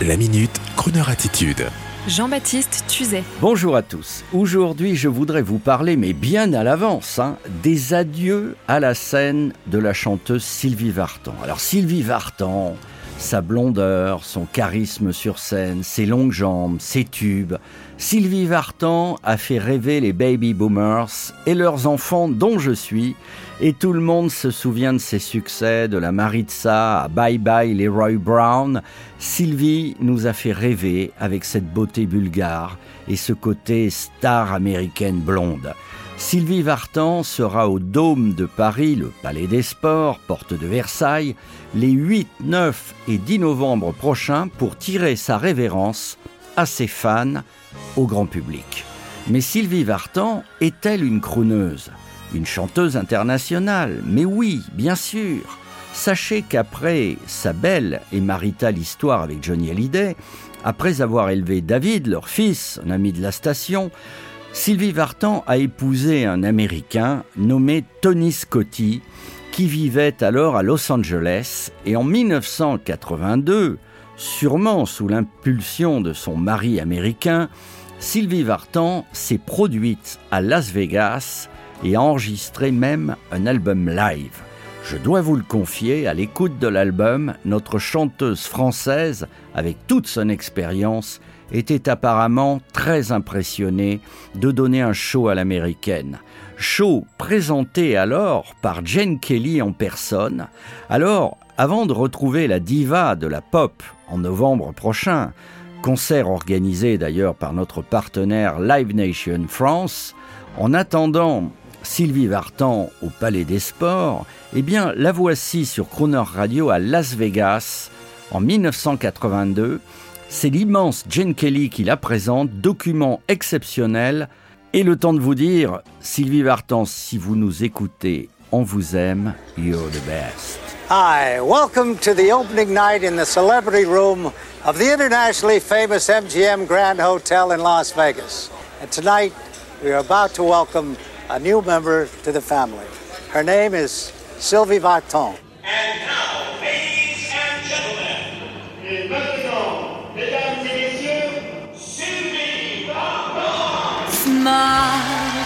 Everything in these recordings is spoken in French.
La minute, Kroneur attitude. Jean-Baptiste Tuzet. Bonjour à tous. Aujourd'hui, je voudrais vous parler, mais bien à l'avance, hein, des adieux à la scène de la chanteuse Sylvie Vartan. Alors Sylvie Vartan, sa blondeur, son charisme sur scène, ses longues jambes, ses tubes. Sylvie Vartan a fait rêver les baby boomers et leurs enfants dont je suis, et tout le monde se souvient de ses succès, de la Maritza à Bye Bye Leroy Brown. Sylvie nous a fait rêver avec cette beauté bulgare et ce côté star américaine blonde. Sylvie Vartan sera au Dôme de Paris, le Palais des Sports, porte de Versailles, les 8, 9 et 10 novembre prochains pour tirer sa révérence à ses fans, au grand public. Mais Sylvie Vartan est-elle une crooneuse? Une chanteuse internationale? Mais oui, bien sûr. Sachez qu'après sa belle et maritale histoire avec Johnny Hallyday, après avoir élevé David, leur fils, un ami de la station, Sylvie Vartan a épousé un Américain nommé Tony Scotti, qui vivait alors à Los Angeles, et en 1982, sûrement sous l'impulsion de son mari américain, Sylvie Vartan s'est produite à Las Vegas et a enregistré même un album live. Je dois vous le confier, à l'écoute de l'album, notre chanteuse française, avec toute son expérience, était apparemment très impressionnée de donner un show à l'américaine. Show présenté alors par Jane Kelly en personne. Alors, avant de retrouver la diva de la pop en novembre prochain, concert organisé d'ailleurs par notre partenaire Live Nation France, en attendant Sylvie Vartan au Palais des Sports, eh bien la voici sur Crooner Radio à Las Vegas en 1982. C'est l'immense Jane Kelly qui la présente, document exceptionnel. Et le temps de vous dire, Sylvie Vartan, si vous nous écoutez, on vous aime, you're the best. Hi, welcome to the opening night in the celebrity room of the internationally famous MGM Grand Hotel in Las Vegas. And tonight, we are about to welcome a new member to the family. Her name is Sylvie Vartan. And now, ladies and gentlemen, et maintenant, mesdames et messieurs, Sylvie Vartan! Smile,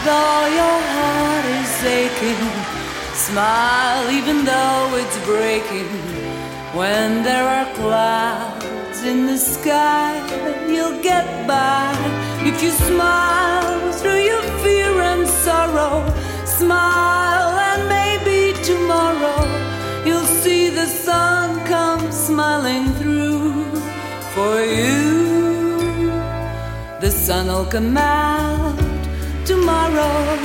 though your heart is aching. Smile, even though it's breaking. When there are clouds in the sky, you'll get by if you smile through your fear The sun will come out tomorrow.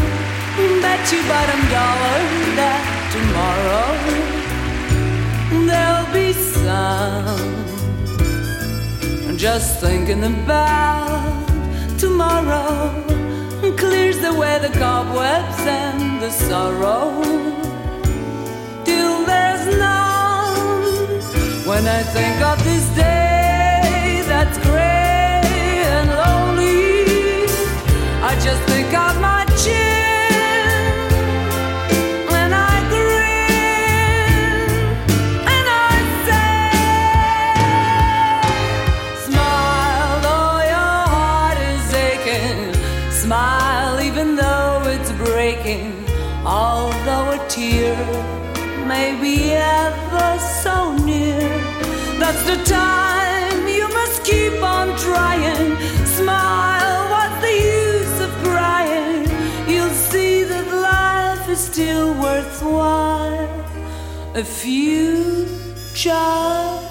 Bet you bottom dollar that tomorrow there'll be sun. Just thinking about tomorrow clears away the cobwebs and the sorrow. Till there's none. When I think of Smile, even though it's breaking. Although a tear may be ever so near, that's the time you must keep on trying. Smile, what's the use of crying? You'll see that life is still worthwhile if you just